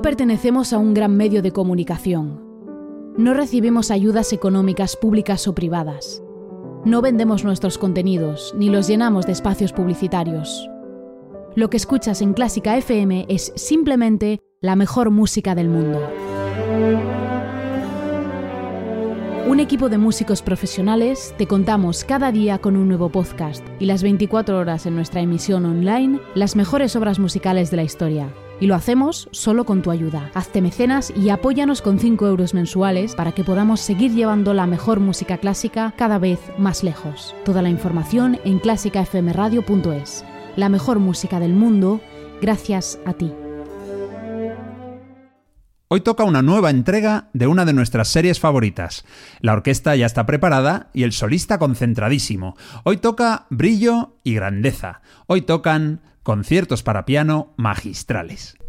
No pertenecemos a un gran medio de comunicación. No recibimos ayudas económicas públicas o privadas. No vendemos nuestros contenidos ni los llenamos de espacios publicitarios. Lo que escuchas en Clásica FM es simplemente la mejor música del mundo. Un equipo de músicos profesionales te contamos cada día con un nuevo podcast y las 24 horas en nuestra emisión online las mejores obras musicales de la historia. Y lo hacemos solo con tu ayuda. Hazte mecenas y apóyanos con 5 euros mensuales para que podamos seguir llevando la mejor música clásica cada vez más lejos. Toda la información en clásicafmradio.es. La mejor música del mundo gracias a ti. Hoy toca una nueva entrega de una de nuestras series favoritas. La orquesta ya está preparada y el solista concentradísimo. Hoy toca brillo y grandeza. Hoy tocan conciertos para piano magistrales.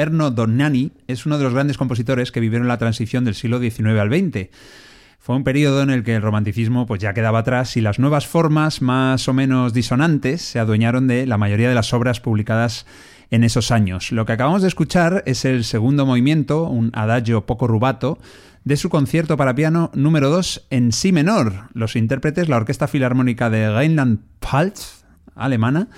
Erno Donnani es uno de los grandes compositores que vivieron la transición del siglo XIX al XX. Fue un periodo en el que el romanticismo pues ya quedaba atrás y las nuevas formas más o menos disonantes se adueñaron de la mayoría de las obras publicadas en esos años. Lo que acabamos de escuchar es el segundo movimiento, un adagio poco rubato, de su concierto para piano número 2 en si menor. Los intérpretes, la Orquesta Filarmónica de Rheinland-Pfalz, alemana,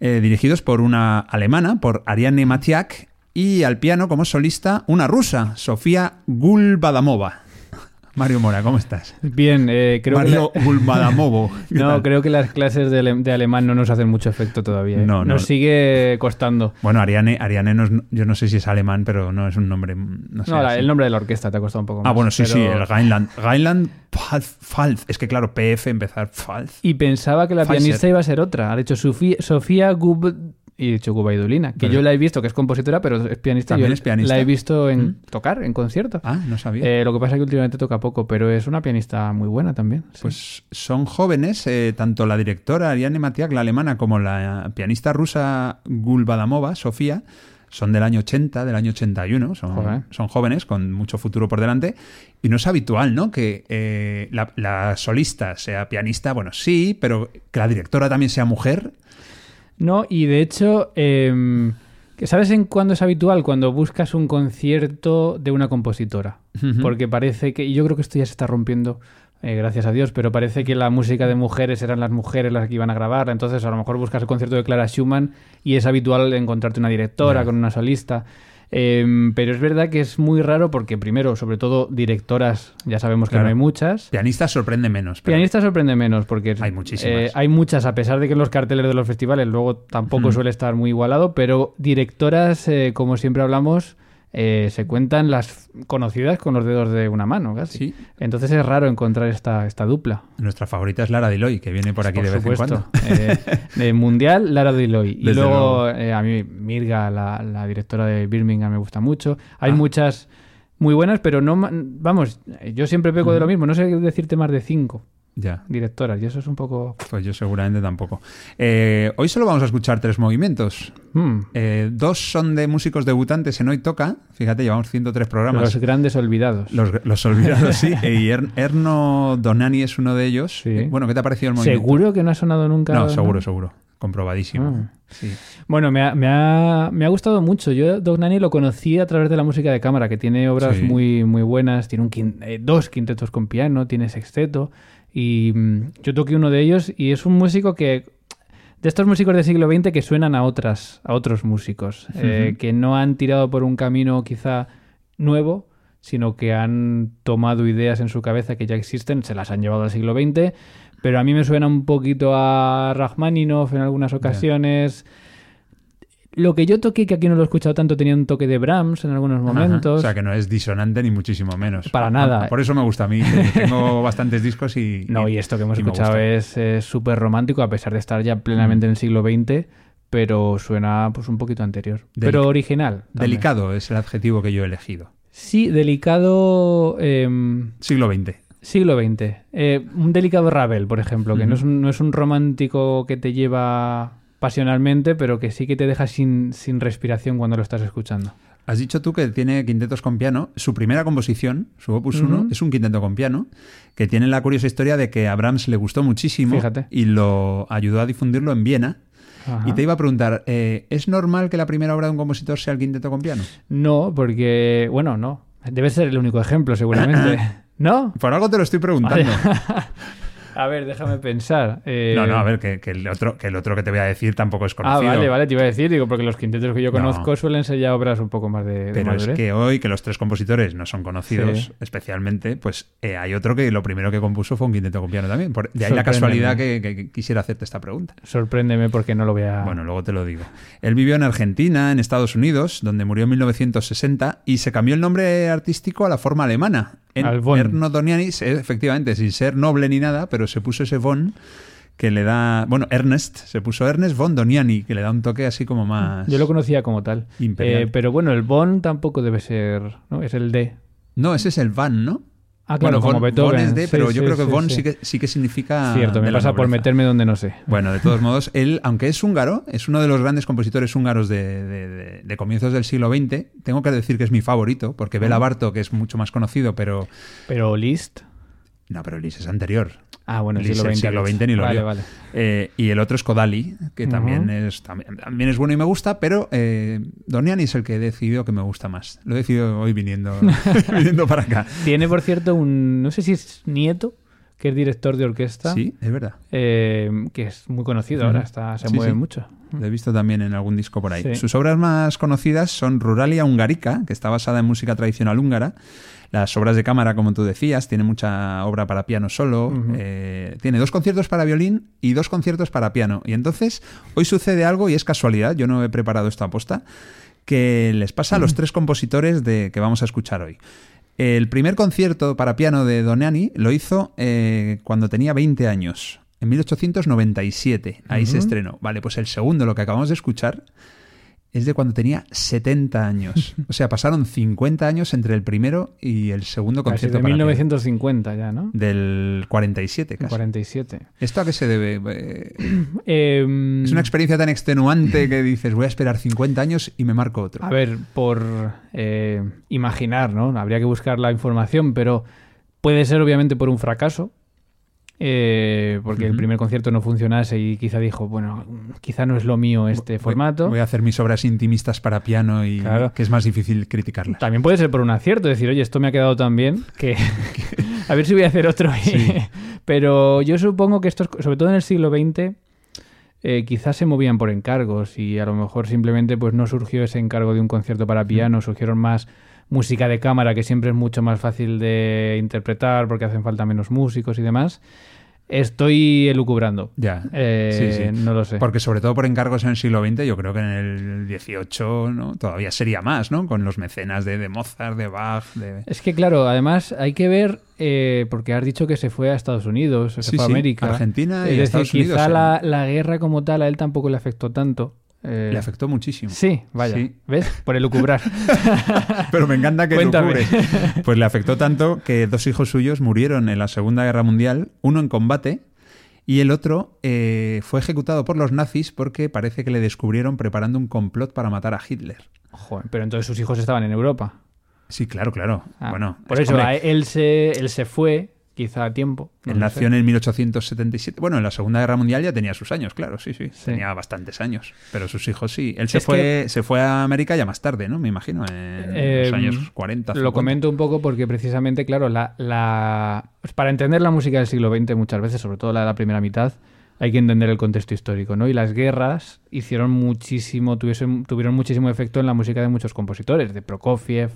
eh, dirigidos por una alemana, por Ariane Matiak, y al piano como solista una rusa, Sofía Gulbadamova. Mario Mora, ¿cómo estás? Bien, eh, creo Mario que... Gulbadamovo. ¿Qué no, creo que las clases de, ale- de alemán no nos hacen mucho efecto todavía. ¿eh? No, no. Nos sigue costando. Bueno, Ariane, Ariane no es- yo no sé si es alemán, pero no es un nombre. No, sé, no, la- el nombre de la orquesta te ha costado un poco más. Ah, bueno, sí, sí, el Rheinland. Rheinland Pfalz, Pfalz. Es que claro, PF empezar Pfalz. Y pensaba que la Pfizer. pianista iba a ser otra. Ha dicho Sofía, Sofía Gub... Y Gubaidulina, que yo la he visto, que es compositora, pero es pianista. ¿También yo es pianista? La he visto en ¿Mm? tocar, en concierto. Ah, no sabía. Eh, lo que pasa es que últimamente toca poco, pero es una pianista muy buena también. sí. Pues son jóvenes, eh, tanto la directora Ariane Matiak, la alemana, como la pianista rusa Gulbadamova, Sofía, son del año 80, del año 81, son, Joder. son jóvenes con mucho futuro por delante. Y no es habitual, ¿no? Que eh, la, la solista sea pianista, bueno, sí, pero que la directora también sea mujer. No, y de hecho, que ¿sabes en cuándo es habitual? Cuando buscas un concierto de una compositora. Porque parece que, y yo creo que esto ya se está rompiendo, eh, gracias a Dios, pero parece que la música de mujeres eran las mujeres las que iban a grabar. Entonces, a lo mejor buscas el concierto de Clara Schumann y es habitual encontrarte una directora con una solista. Em, pero es verdad que es muy raro porque, primero, sobre todo, directoras, ya sabemos que Claro. no hay muchas. Pianista sorprende menos. pero- Pianista sorprende menos porque Hay muchísimas. eh, hay muchas, a pesar de que en los carteles de los festivales luego tampoco Mm. suele estar muy igualado, pero directoras, eh, como siempre hablamos, eh, se cuentan las conocidas con los dedos de una mano, casi. Sí. Entonces es raro encontrar esta, esta dupla. Nuestra favorita es Lara Diloy, que viene por aquí por de vez supuesto. en cuando. Eh, de Mundial, Lara Diloy. Y Desde luego eh, a mí Mirga, la, la directora de Birmingham, me gusta mucho. Hay Ah. muchas muy buenas, pero no... Vamos, yo siempre peco de lo mismo. No sé decirte más de cinco Ya. directoras y eso es un poco... Pues yo seguramente tampoco. Eh, hoy solo vamos a escuchar tres movimientos. hmm, Eh, dos son de músicos debutantes en Hoy Toca. Fíjate, llevamos 103 programas. los grandes olvidados. Los, los olvidados, sí. Y Er- Erno Donani es uno de ellos. Sí. Eh, Bueno, ¿qué te ha parecido el movimiento? ¿Seguro que no ha sonado nunca? No, seguro, seguro. Comprobadísimo. Ah. Sí. Bueno, me ha, me, ha, me ha gustado mucho. Yo Dognani lo conocí a través de la música de cámara, que tiene obras Sí. muy, muy buenas. Tiene un quin- eh, dos quintetos con piano, tiene sexteto. Y mm, yo toqué uno de ellos y es un músico que... De estos músicos del siglo XX que suenan a, otras, a otros músicos, eh, que no han tirado por un camino quizá nuevo, sino que han tomado ideas en su cabeza que ya existen, se las han llevado al siglo XX, pero a mí me suena un poquito a Rachmaninoff en algunas ocasiones. Lo que yo toqué, que aquí no lo he escuchado tanto, tenía un toque de Brahms en algunos Ajá. momentos. O sea, que no es disonante ni muchísimo menos. Para nada. Por eso me gusta a mí. Tengo bastantes discos y. No, y esto que hemos escuchado es súper romántico, a pesar de estar ya plenamente en el siglo XX, pero suena pues un poquito anterior. Delic- pero original. también. Delicado es el adjetivo que yo he elegido. Sí, delicado. em, Siglo XX. Siglo XX. Eh, un delicado Ravel, por ejemplo, que no, es Ujú. un, no es un romántico que te lleva pasionalmente, pero que sí que te deja sin, sin respiración cuando lo estás escuchando. Has dicho tú que tiene quintetos con piano. Su primera composición, su opus Ujú. 1, es un quinteto con piano, que tiene la curiosa historia de que a Brahms le gustó muchísimo Fíjate. y lo ayudó a difundirlo en Viena. Ajá. Y te iba a preguntar, eh, ¿es normal que la primera obra de un compositor sea el quinteto con piano? No, porque, bueno, no. Debe ser el único ejemplo, seguramente. ¿No? Por algo te lo estoy preguntando. A ver, déjame pensar. Eh, No, no, a ver, que, que el otro, que el otro que te voy a decir tampoco es Ah, conocido. vale, vale, te iba a decir, digo, porque los quintetos que yo No. conozco suelen ser ya obras un poco más de, de Pero es que hoy, que los tres compositores no son conocidos Sí. especialmente, pues eh, hay otro que lo primero que compuso fue un quinteto con piano también. Por- de ahí la casualidad que, que- que quisiera hacerte esta pregunta. Sorpréndeme porque no lo voy a... Bueno, luego te lo digo. Él vivió en Argentina, en Estados Unidos, donde murió en 1960 y se cambió el nombre artístico a la forma alemana. En von. Erno Doniani, se- efectivamente, sin ser noble ni nada, pero se puso ese von que le da, bueno, Ernest, se puso Ernest von Doniani, que le da un toque así como más... Yo lo conocía como tal. Imperial. Eh, pero bueno, el Bon tampoco debe ser, ¿no? Es el D. No, ese es el van, ¿no? Ah, claro, bueno, como von, Beethoven. von es de, Sí, pero sí, yo creo que sí, von sí. que, sí que significa. Cierto, me pasa por meterme donde no sé. Bueno, de todos modos, él, aunque es húngaro, es uno de los grandes compositores húngaros de, de- de- de comienzos del siglo XX. Tengo que decir que es mi favorito, porque Bela Bartok es mucho más conocido, pero. Pero Liszt. No, pero Lis es anterior. Ah, bueno, el siglo XX. siglo XX ni lo Vale, vale. Eh, y el otro es Kodali, que también, es, también, también es bueno y me gusta, pero eh, Doniani es el que he decidido que me gusta más. Lo he decidido hoy viniendo, viniendo para acá. Tiene, por cierto, un. No sé si es nieto, que es director de orquesta. Sí, es verdad. eh, que es muy conocido ahora, está, se Sí, mueve sí. mucho. Lo he visto también en algún disco por ahí. Sí. Sus obras más conocidas son Ruralia Hungarica, que está basada en música tradicional húngara. Las obras de cámara, como tú decías, tiene mucha obra para piano solo. Eh, tiene dos conciertos para violín y dos conciertos para piano. Y entonces, hoy sucede algo y es casualidad, yo no he preparado esto a posta, que les pasa a los tres compositores de, que vamos a escuchar hoy. El primer concierto para piano de Doniani lo hizo eh, cuando tenía 20 años, en 1897. Ahí se estrenó. Vale, pues el segundo, lo que acabamos de escuchar, es de cuando tenía 70 años. O sea, pasaron 50 años entre el primero y el segundo Casi concierto de para piano. 1950 ya, ¿no? Del 47, casi. 47. ¿Esto a qué se debe? Eh, Eh, Es una experiencia tan extenuante que dices, voy a esperar 50 años y me marco otro. A ver, por eh, imaginar, ¿no? Habría que buscar la información, pero puede ser obviamente por un fracaso. Eh, porque el primer concierto no funcionase y quizá dijo, bueno, quizá no es lo mío este Voy- formato. Voy a hacer mis obras intimistas para piano y Claro. que es más difícil criticarlas. También puede ser por un acierto, decir, oye, esto me ha quedado tan bien que a ver si voy a hacer otro. Sí. Pero yo supongo que estos, sobre todo en el siglo XX, eh, quizás se movían por encargos y a lo mejor simplemente pues no surgió ese encargo de un concierto para piano, surgieron más música de cámara que siempre es mucho más fácil de interpretar porque hacen falta menos músicos y demás. Estoy elucubrando. Ya. Eh, Sí, sí. No lo sé. Porque sobre todo por encargos en el siglo XX, yo creo que en el XVIII ¿no? todavía sería más, ¿no? Con los mecenas de, de Mozart, de Bach, de... Es que claro, además hay que ver, eh, porque has dicho que se fue a Estados Unidos, se Sí, fue a América. Argentina y es decir, Estados Unidos, quizá ¿eh? la, la guerra como tal a él tampoco le afectó tanto. Eh, Le afectó muchísimo. Sí, vaya. Sí. ¿Ves? Por elucubrar. Pero me encanta que Cuéntame. lucubres. Pues le afectó tanto que dos hijos suyos murieron en la Segunda Guerra Mundial, uno en combate y el otro eh, fue ejecutado por los nazis porque parece que le descubrieron preparando un complot para matar a Hitler. Joder, pero entonces sus hijos estaban en Europa. Sí, claro, claro. Ah, bueno, por es- eso hombre, a él se, él se fue, quizá a tiempo. no él lo nació sé. en el 1877. Bueno, en la Segunda Guerra Mundial ya tenía sus años, claro, sí, sí. Sí. Tenía bastantes años. Pero sus hijos sí. Él se, Es fue, se fue a América ya más tarde, ¿no? Me imagino, en Eh, los años 40. Lo 50. comento un poco porque precisamente, claro, la, la- pues para entender la música del siglo XX muchas veces, sobre todo la de la primera mitad, hay que entender el contexto histórico, ¿no? Y las guerras hicieron muchísimo, tuviesen- tuvieron muchísimo efecto en la música de muchos compositores, de Prokofiev,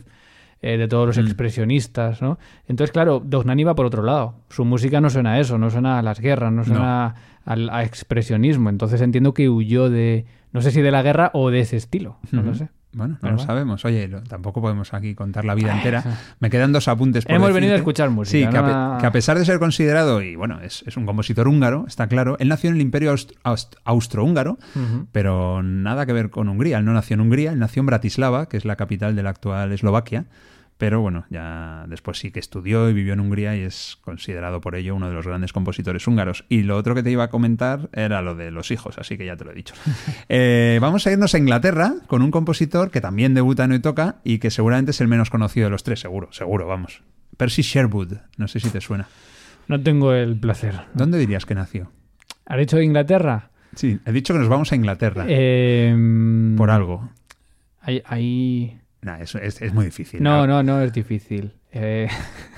eh, de todos los Mm. expresionistas, ¿no? Entonces, claro, Dohnányi va por otro lado. Su música no suena a eso, no suena a las guerras, no suena al a expresionismo. Entonces entiendo que huyó de, no sé si de la guerra o de ese estilo, no lo sé. Bueno, no lo sabemos. Oye, lo- tampoco podemos aquí contar la vida entera. Me quedan dos apuntes por Hemos venido a escuchar música, Sí, que a, no pe- que a pesar de ser considerado, y bueno, es, es un compositor húngaro, está claro, él nació en el Imperio aust- aust- austrohúngaro, pero nada que ver con Hungría. Él no nació en Hungría, él nació en Bratislava, que es la capital de la actual Eslovaquia. Pero bueno, ya después sí que estudió y vivió en Hungría y es considerado por ello uno de los grandes compositores húngaros. Y lo otro que te iba a comentar era lo de los hijos, así que ya te lo he dicho. Eh, vamos a irnos a Inglaterra con un compositor que también debuta en Hoy Toca y que seguramente es el menos conocido de los tres, seguro, seguro, vamos. Percy Sherwood, no sé si te suena. No tengo el placer. ¿Dónde dirías que nació? ¿Has dicho de Inglaterra? Sí, he dicho que nos vamos a Inglaterra Eh, por algo. Ahí, ahí- Nah, eso es, es muy difícil. No, no, no es difícil. Eh,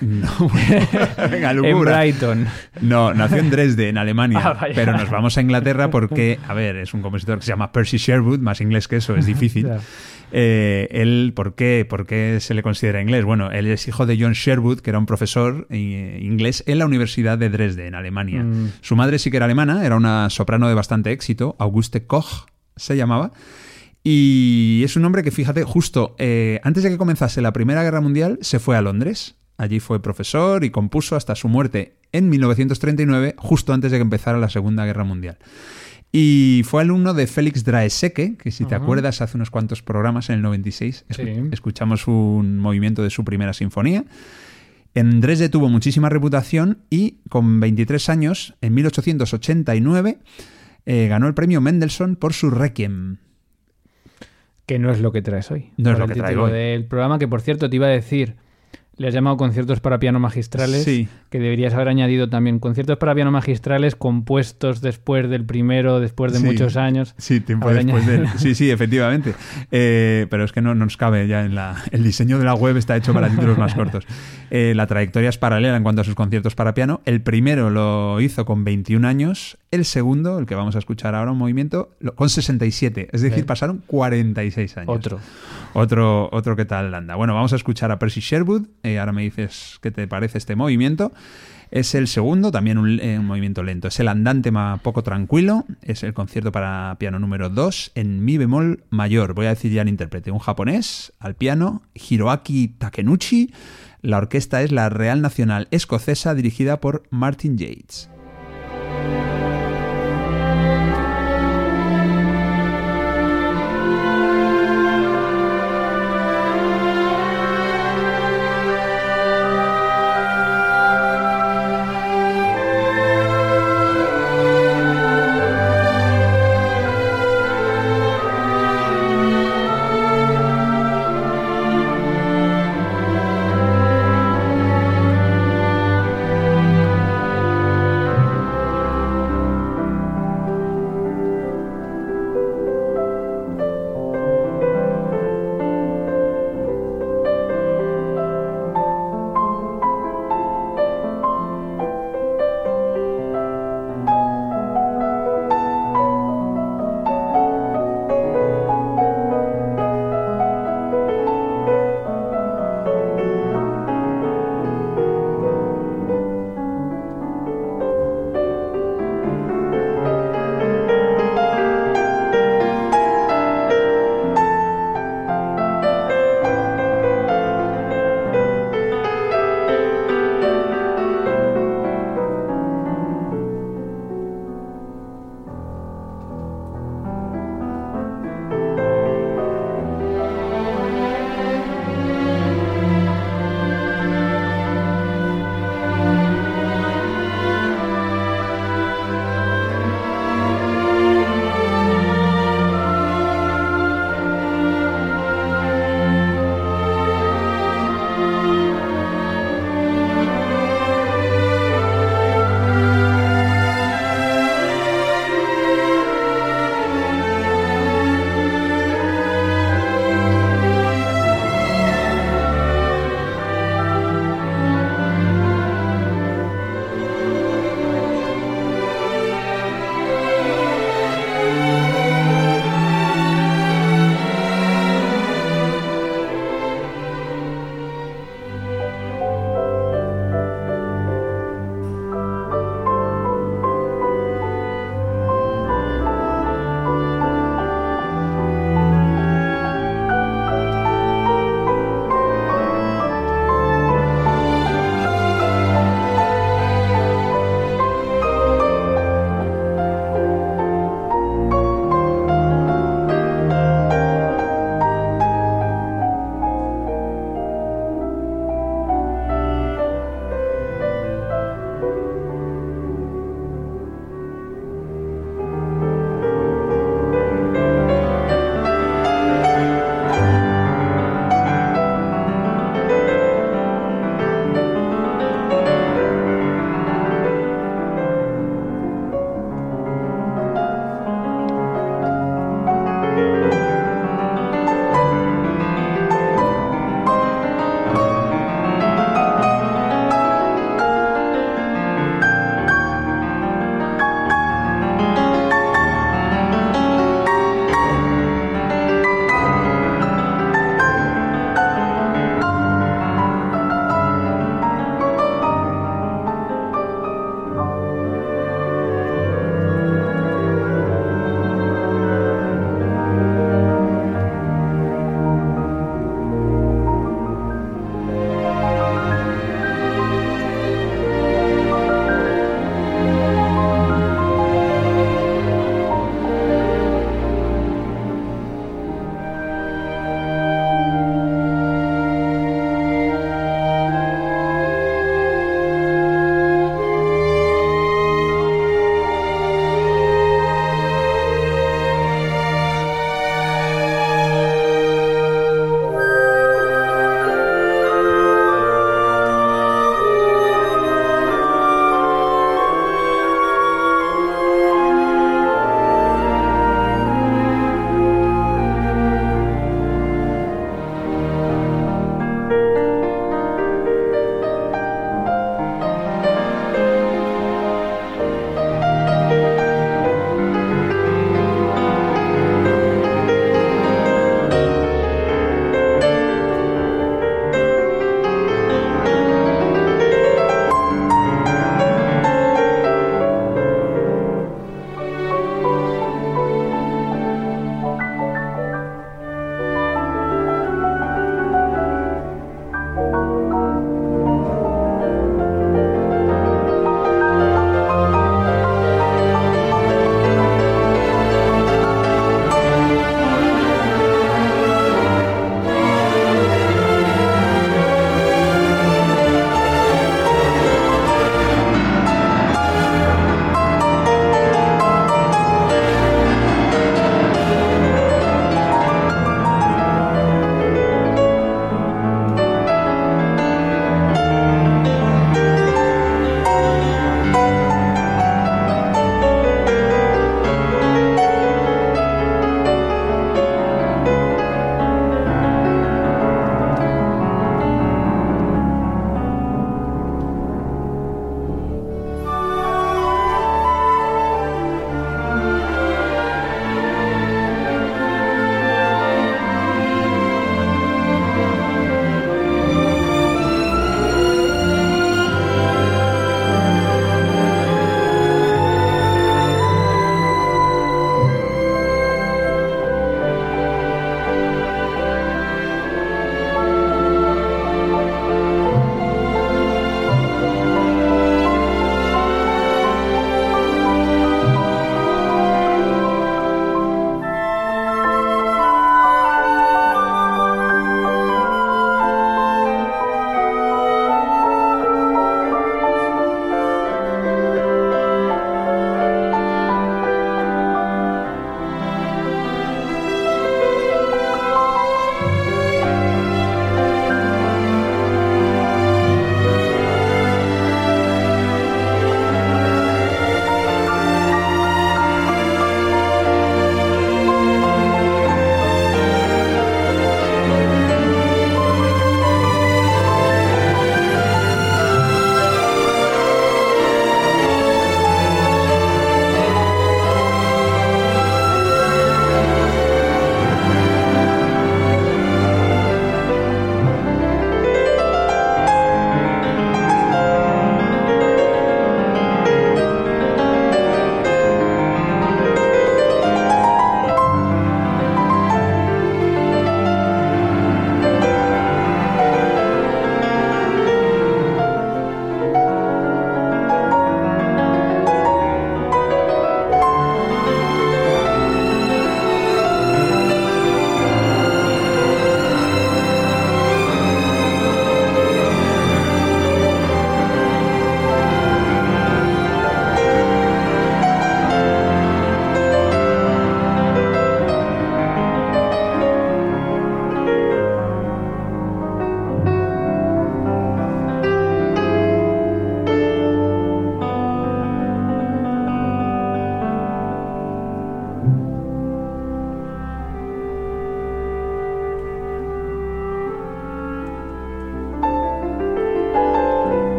No, bueno. Venga, en. Brighton. No, nació en Dresde, en Alemania. Ah, pero nos vamos a Inglaterra porque, a ver, es un compositor que se llama Percy Sherwood, más inglés que eso, es difícil. Claro. Eh, él, ¿por qué? ¿por qué se le considera inglés? Bueno, él es hijo de John Sherwood, que era un profesor eh, inglés en la Universidad de Dresde, en Alemania. Mm. Su madre sí que era alemana, era una soprano de bastante éxito, Auguste Koch se llamaba. Y es un hombre que, fíjate, justo eh, antes de que comenzase la Primera Guerra Mundial, se fue a Londres. Allí fue profesor y compuso hasta su muerte en 1939, justo antes de que empezara la Segunda Guerra Mundial. Y fue alumno de Félix Draeseke, que si te acuerdas, hace unos cuantos programas, en el 96, escu- Sí. escuchamos un movimiento de su primera sinfonía. En Dresde tuvo muchísima reputación y con 23 años, en 1889, eh, ganó el premio Mendelssohn por su Requiem. Que no es lo que traes hoy. No es lo el que título traigo hoy. del programa, que por cierto te iba a decir, le has llamado conciertos para piano magistrales, Sí. que deberías haber añadido también conciertos para piano magistrales compuestos después del primero, después de Sí. muchos años. Sí, tiempo después del... Sí, sí, efectivamente. Eh, pero es que no, no nos cabe ya en la... El diseño de la web está hecho para títulos más cortos. Eh, la trayectoria es paralela en cuanto a sus conciertos para piano. El primero lo hizo con 21 años. El segundo, el que vamos a escuchar ahora, un movimiento, lo- con 67. Es decir, Bien. pasaron 46 años. Otro. Otro, otro que tal anda. Bueno, vamos a escuchar a Percy Sherwood. Eh, ahora me dices qué te parece este movimiento. Es el segundo, también un, eh, un movimiento lento. Es el andante más poco tranquilo. Es el concierto para piano número 2 en mi bemol mayor. Voy a decir ya el intérprete. Un japonés al piano, Hiroaki Takenuchi. La orquesta es la Real Nacional Escocesa dirigida por Martin Yates.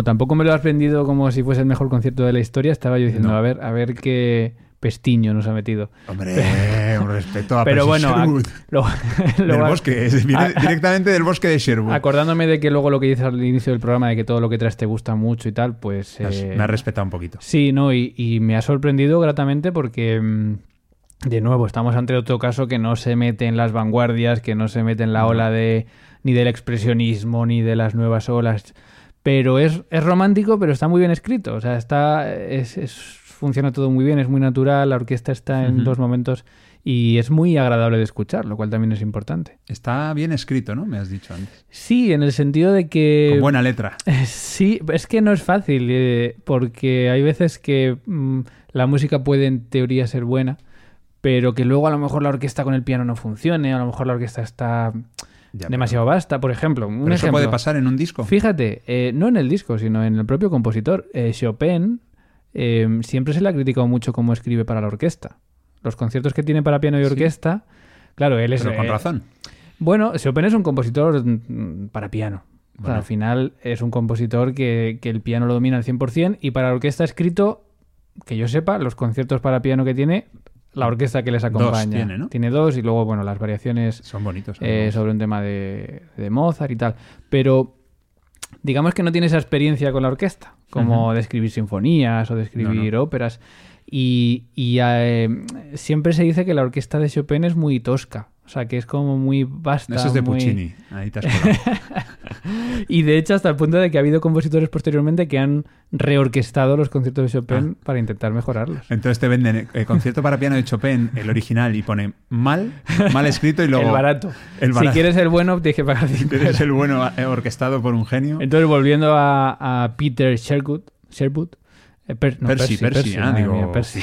Como tampoco me lo has vendido como si fuese el mejor concierto de la historia, estaba yo diciendo, No. a ver, a ver qué pestiño nos ha metido. Hombre, un respeto a Pero bueno, Sherwood. ac- lo- del lo- bosque, es- viene a- directamente del bosque de Sherwood. Acordándome de que luego lo que dices al inicio del programa de que todo lo que traes te gusta mucho y tal, pues... Me has- eh, Me ha respetado un poquito. Sí, no, y, y me ha sorprendido gratamente porque, mm, de nuevo, estamos ante otro caso que no se mete en las vanguardias, que no se mete en la ola de ni del expresionismo, ni de las nuevas olas. Pero es, es romántico, pero está muy bien escrito. O sea, está, es, es- funciona todo muy bien, es muy natural, la orquesta está en Ujú. dos momentos y es muy agradable de escuchar, lo cual también es importante. Está bien escrito, ¿no? Me has dicho antes. Sí, en el sentido de que... Con buena letra. Sí, es que no es fácil, eh, porque hay veces que mm, la música puede en teoría ser buena, pero que luego a lo mejor la orquesta con el piano no funcione, a lo mejor la orquesta está Ya, demasiado vasta, por ejemplo. Un Pero, pero eso ejemplo. puede pasar en un disco. Fíjate, eh, no en el disco, sino en el propio compositor. Eh, Chopin eh, siempre se le ha criticado mucho cómo escribe para la orquesta. Los conciertos que tiene para piano y Sí. orquesta, claro, él es... Pero con razón. bueno, Chopin es un compositor mm, para piano. O sea, Bueno. al final es un compositor que, que el piano lo domina al 100% y para la orquesta ha escrito, que yo sepa, los conciertos para piano que tiene la orquesta que les Dos acompaña. tiene, ¿no? dos y luego, bueno, las variaciones Son bonitos. son eh, sobre un tema de, de Mozart y tal. Pero digamos que no tiene esa experiencia con la orquesta, como de escribir sinfonías o de escribir óperas. Y, y, eh, siempre se dice que la orquesta de Chopin es muy tosca. O sea, que es como muy vasta. Eso es de muy- Puccini. Ahí te has. Y de hecho, hasta el punto de que ha habido compositores posteriormente que han reorquestado los conciertos de Chopin para intentar mejorarlos. Entonces te venden el concierto para piano de Chopin, el original, y pone mal, mal escrito y luego. el barato. el barato. Si quieres el bueno, tienes que pagar 5 Eres el bueno eh, orquestado por un genio. Entonces, volviendo a, a Peter Sherwood, Sherwood eh, Per- no, Percy, Percy, ah, madre digo, mía, Percy.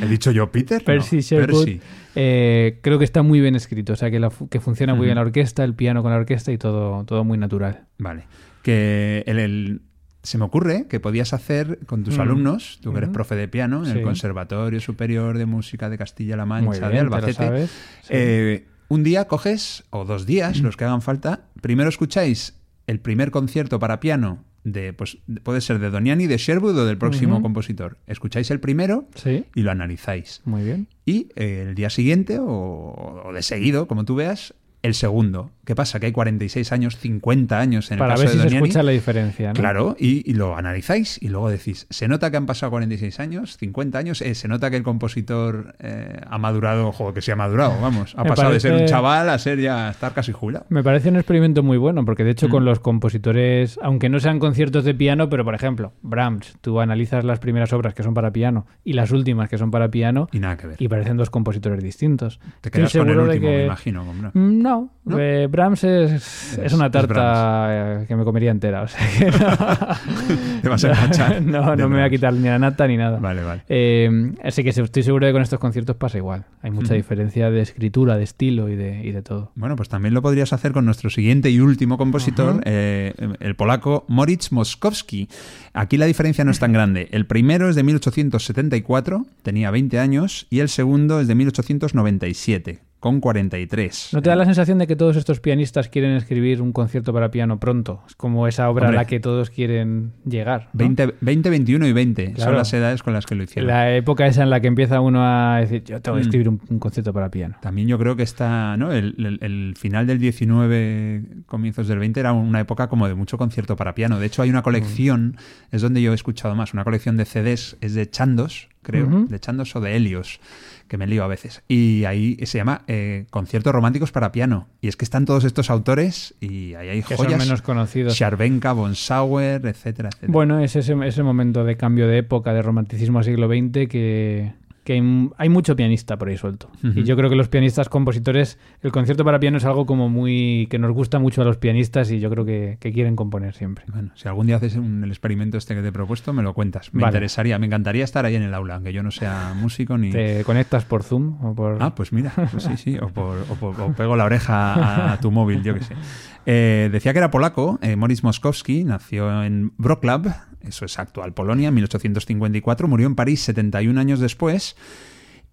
¿He dicho yo Peter? No, Percy Sherwood, Percy. eh, creo que está muy bien escrito, o sea que, la fu- que funciona muy bien la orquesta, el piano con la orquesta y todo, todo muy natural. Vale. Que el, el- se me ocurre que podías hacer con tus Mm. alumnos, tú que eres Ujú. profe de piano en Sí. el Conservatorio Superior de Música de Castilla-La Mancha bien, de Albacete. Sí. eh, un día coges, o dos días, los que hagan falta, primero escucháis el primer concierto para piano de, pues, puede ser de Doniani, de Sherwood o del próximo compositor. Escucháis el primero sí, y lo analizáis. muy bien. Y eh, el día siguiente, o, o de seguido, como tú veas, el segundo. ¿Qué pasa? Que hay 46 años, 50 años en Para el ver si de se escucha la diferencia. ¿no? Claro, y, y lo analizáis y luego decís, se nota que han pasado 46 años, 50 años, eh, se nota que el compositor eh, ha madurado, ojo, que se ha madurado, vamos, ha Me pasado de ser un chaval a ser ya estar casi jubilado. Me parece un experimento muy bueno, porque de hecho Mm. con los compositores, aunque no sean conciertos de piano, pero por ejemplo, Brahms, tú analizas las primeras obras que son para piano y las últimas que son para piano Y nada que ver. y parecen dos compositores distintos. Te quedas con el último, me imagino. no. No, ¿No? eh, Brahms es, es una tarta eh, que me comería entera. O sea que no, Te vas a enganchar no, de no me voy a quitar ni la nata ni nada. Vale, vale. Eh, así que estoy seguro de que con estos conciertos pasa igual. Hay mucha diferencia de escritura, de estilo y de, y de todo. Bueno, pues también lo podrías hacer con nuestro siguiente y último compositor, eh, el polaco Moritz Moskowski. Aquí la diferencia no es tan grande. El primero es de 1874, tenía 20 años, y el segundo es de 1897, con 43. ¿No te da la sensación de que todos estos pianistas quieren escribir un concierto para piano pronto? Es como esa obra Hombre. a la que todos quieren llegar. ¿no? 20, 20, 21 y 20 son las edades con las que lo hicieron. La época esa en la que empieza uno a decir, yo tengo que Mm. escribir un, un concierto para piano. También yo creo que está, ¿no? El, el- el final del 19, comienzos del 20 era una época como de mucho concierto para piano. De hecho, hay una colección, es donde yo he escuchado más, una colección de CDs, es de Chandos, creo, Ujú. de Chandos o de Helios, que me lío a veces. Y ahí se llama eh, Conciertos Románticos para Piano. Y es que están todos estos autores y ahí hay Que son joyas. menos conocidos. Scharwenka, Bonsauer, etcétera, etcétera. Bueno, es ese, ese momento de cambio de época, de romanticismo al siglo XX, que, que hay, mucho pianista por ahí suelto. Y yo creo que los pianistas compositores, el concierto para piano es algo como muy que nos gusta mucho a los pianistas y yo creo que, que quieren componer siempre. Bueno, si algún día haces un- el experimento este que te he propuesto, me lo cuentas. Me Vale. interesaría, me encantaría estar ahí en el aula, aunque yo no sea músico ni... ¿Te conectas por Zoom o por...? Ah, pues mira, pues sí, sí, o, por- o por- o pego la oreja a, a tu móvil, yo qué sé. Eh, decía que era polaco, eh, Moritz Moskowski, nació en Wrocław, eso es actual Polonia, en 1854, murió en París 71 años después.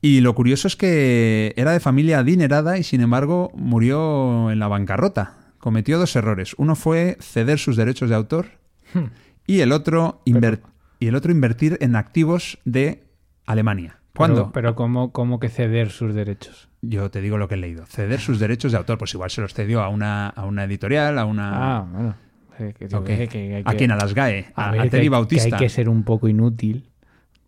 Y lo curioso es que era de familia adinerada y sin embargo murió en la bancarrota. Cometió dos errores. Uno fue ceder sus derechos de autor y el otro inver- y el otro invertir en activos de Alemania. ¿Cuándo? Pero, pero ¿cómo, ¿cómo que ceder sus derechos? Yo te digo lo que he leído. Ceder sus derechos de autor, pues igual se los cedió a una, a una editorial, a una... Ah, bueno. Que- ¿A quién? A las GAE, a, ver, a que Teddy Bautista. Que hay que ser un poco inútil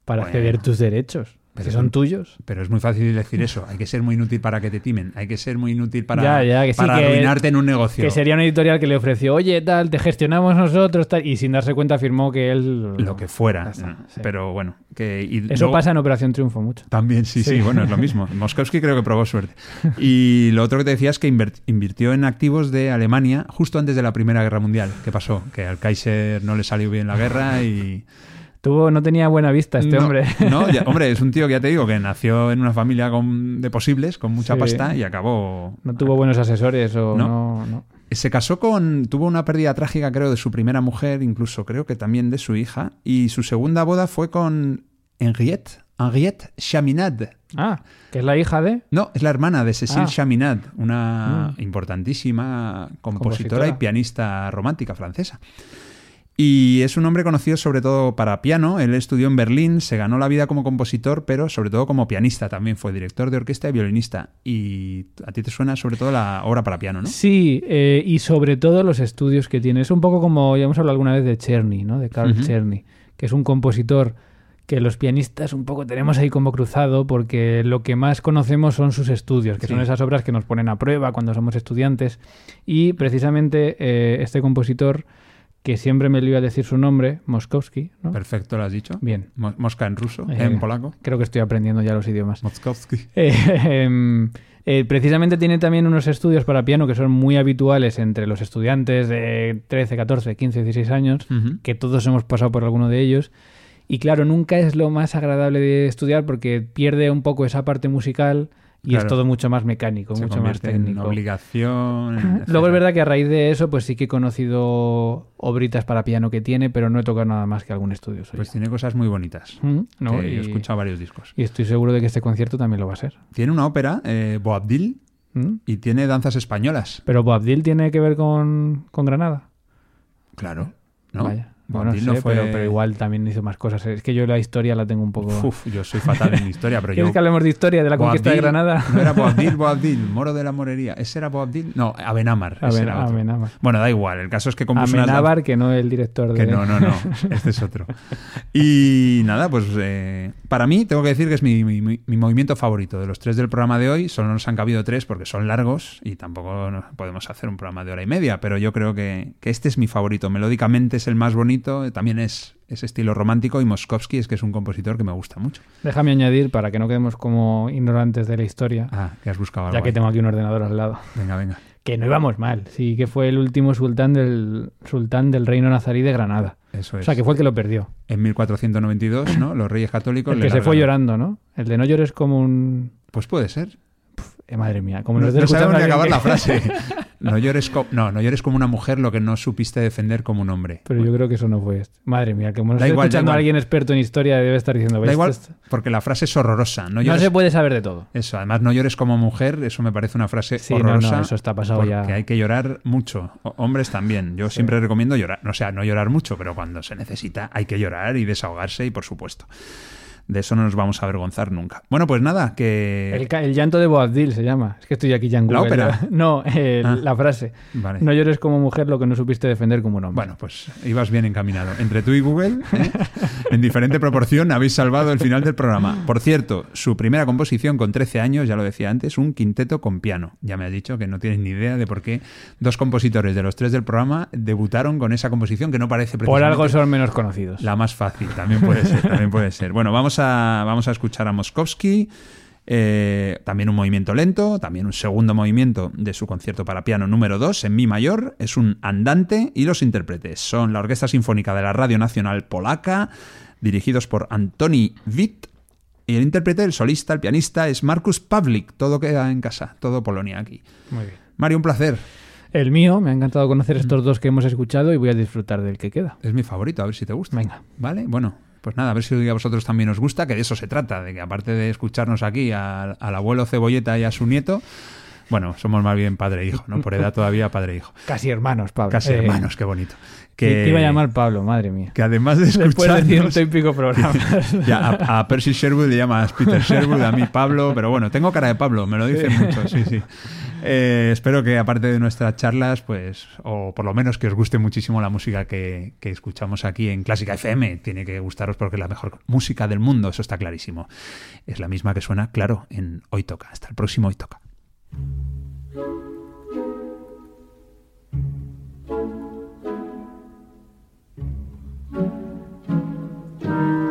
para Bueno. ceder tus derechos. Pero si son son- tuyos. Pero es muy fácil decir eso. Hay que ser muy inútil para que te timen. Hay que ser muy inútil para, Ya, ya, que sí, para que- arruinarte en un negocio. Que sería una editorial que le ofreció, oye, tal, te gestionamos nosotros, tal, y sin darse cuenta afirmó que él... Lo que fuera. Está, Mm, sí. Pero bueno. Que, y Eso luego- pasa en Operación Triunfo mucho. También, sí, sí, Sí. bueno, es lo mismo. Moskowski creo que probó suerte. Y lo otro que te decía es que invirtió en activos de Alemania justo antes de la Primera Guerra Mundial. ¿Qué pasó? Que al Kaiser no le salió bien la guerra y... Tuvo, no tenía buena vista este No, hombre. No, ya- hombre, es un tío que ya te digo que nació en una familia con- de posibles, con mucha Sí. pasta y acabó... No tuvo buenos asesores o No. no. no. Se casó con. Tuvo una pérdida trágica, creo, de su primera mujer, incluso creo que también de su hija. Y su segunda boda fue con Henriette, Henriette Chaminade. Ah, que es la hija de... No, es la hermana de Cécile Ah. Chaminade, una Mm. importantísima compositora, Compositora. y pianista romántica francesa. Y es un hombre conocido sobre todo para piano. Él estudió en Berlín, se ganó la vida como compositor, pero sobre todo como pianista también. Fue director de orquesta y violinista. Y a ti te suena sobre todo la obra para piano, ¿no? Sí, eh, y sobre todo los estudios que tiene. Es un poco como, ya hemos hablado alguna vez de Czerny, ¿no? De Ujú. Czerny, que es un compositor que los pianistas un poco tenemos ahí como cruzado porque lo que más conocemos son sus estudios, que Sí. son esas obras que nos ponen a prueba cuando somos estudiantes. Y precisamente eh, este compositor, que siempre me a decir su nombre, Moskowski, ¿no? Perfecto, lo has dicho. Bien. Mo- Mosca en ruso, Eh, en polaco. Creo que estoy aprendiendo ya los idiomas. Moskowski. Eh, em, eh, precisamente tiene también unos estudios para piano que son muy habituales entre los estudiantes de 13, 14, 15, 16 años, que todos hemos pasado por alguno de ellos. Y claro, nunca es lo más agradable de estudiar porque pierde un poco esa parte musical y Claro. es todo mucho más mecánico, Se mucho más en técnico. obligación. Luego es verdad que a raíz de eso, pues sí que he conocido obritas para piano que tiene, pero no he tocado nada más que algún estudio suyo. Pues tiene cosas muy bonitas. Mm, ¿no? y, He escuchado varios discos. y estoy seguro de que este concierto también lo va a ser. Tiene una ópera, eh, Boabdil, ¿Mm? y tiene danzas españolas. Pero Boabdil tiene que ver con, con Granada. Claro. ¿no? Vaya. Bueno, Boabdil no no sé, fue- pero, pero igual también hizo más cosas. Es que yo la historia la tengo un poco... Uf, yo soy fatal en historia, pero yo. ¿Quieres que hablemos de historia de la conquista de Granada? No era Boabdil, Boabdil, moro de la morería. ¿Ese era Boabdil? No, Abenamar. Aben- era. Bueno, da igual. El caso es que compuso unas Amenábar, que no el director de... Que no, no, no. Este es otro. Y nada, pues eh, para mí tengo que decir que es mi, mi- mi- mi movimiento favorito. De los tres del programa de hoy, solo nos han cabido tres porque son largos y tampoco podemos hacer un programa de hora y media, pero yo creo que, que este es mi favorito. Melódicamente es el más bonito, también es, es estilo romántico y Moskowski es que es un compositor que me gusta mucho. Déjame añadir, para que no quedemos como ignorantes de la historia, Ah, que has buscado algo. ya que ahí. tengo aquí un ordenador al lado, Venga, venga. que no íbamos mal. Sí, que fue el último sultán del, sultán del reino nazarí de Granada. Eso es. O sea, que fue el que lo perdió. En 1492, ¿no? Los reyes católicos... El le que se fue llorando, ¿no? El de no llores como un... Pues puede ser. Eh, madre mía, como No, nos esté no sabemos ni acabar la frase. No llores, co- no, no llores como una mujer lo que no supiste defender como un hombre. Pero yo creo que eso no fue esto. Madre mía, como nos Da esté igual, da escuchando igual. alguien experto en historia debe estar diciendo... Da "¿Veis? igual, Esto- porque la frase es horrorosa. No, se puede saber de todo. Eso, además no llores como mujer, eso me parece una frase Sí, horrorosa. no, eso está pasado ya. hay que llorar mucho. O- hombres también. Yo siempre recomiendo llorar. O sea, no llorar mucho, pero cuando se necesita hay que llorar y desahogarse y por supuesto. De eso no nos vamos a avergonzar nunca. Bueno, pues nada, que... El, llanto de Boabdil se llama. Es que estoy aquí ya en ¿La Google. ópera? No, Ah. la frase. Vale. No llores como mujer lo que no supiste defender como un hombre. Bueno, pues ibas bien encaminado. Entre tú y Google, ¿eh? en diferente proporción, habéis salvado el final del programa. Por cierto, su primera composición con 13 años, ya lo decía antes, un quinteto con piano. Ya me has dicho que no tienes ni idea de por qué dos compositores de los tres del programa debutaron con esa composición que no parece Por precisamente algo son menos conocidos. la más fácil. También puede ser, también puede ser. Bueno, vamos a, vamos a escuchar a Moskowski. eh, también un movimiento lento, también un segundo movimiento de su concierto para piano número 2 en mi mayor, es un andante y los intérpretes son la Orquesta Sinfónica de la Radio Nacional Polaca, dirigidos por Antoni Witt, y el intérprete, el solista, el pianista es Markus Pawlik, todo queda en casa, todo Polonia aquí. Muy bien. Mario, un placer, El mío, me ha encantado conocer estos dos que hemos escuchado y voy a disfrutar del que queda. es mi favorito, a ver si te gusta. Venga. ¿Vale? Bueno, pues nada, a ver si a vosotros también os gusta, que de eso se trata, de que aparte de escucharnos aquí al, al abuelo Cebolleta y a su nieto, Bueno, somos más bien padre e hijo, ¿no? Por edad todavía padre e hijo. Casi hermanos, Pablo. Casi Eh, hermanos, qué bonito. Que... Iba a llamar Pablo, madre mía. que además de Después de ciento y pico programas. Ya, a, a Percy Sherwood le llamas Peter Sherwood, a mí Pablo, pero bueno, tengo cara de Pablo, me lo dicen mucho, sí, sí. Eh, espero que aparte de nuestras charlas, pues, o por lo menos que os guste muchísimo la música que, que escuchamos aquí en Clásica FM. Tiene que gustaros porque es la mejor música del mundo, eso está clarísimo. Es la misma que suena, claro, en Hoy Toca. Hasta el próximo Hoy Toca. Amen.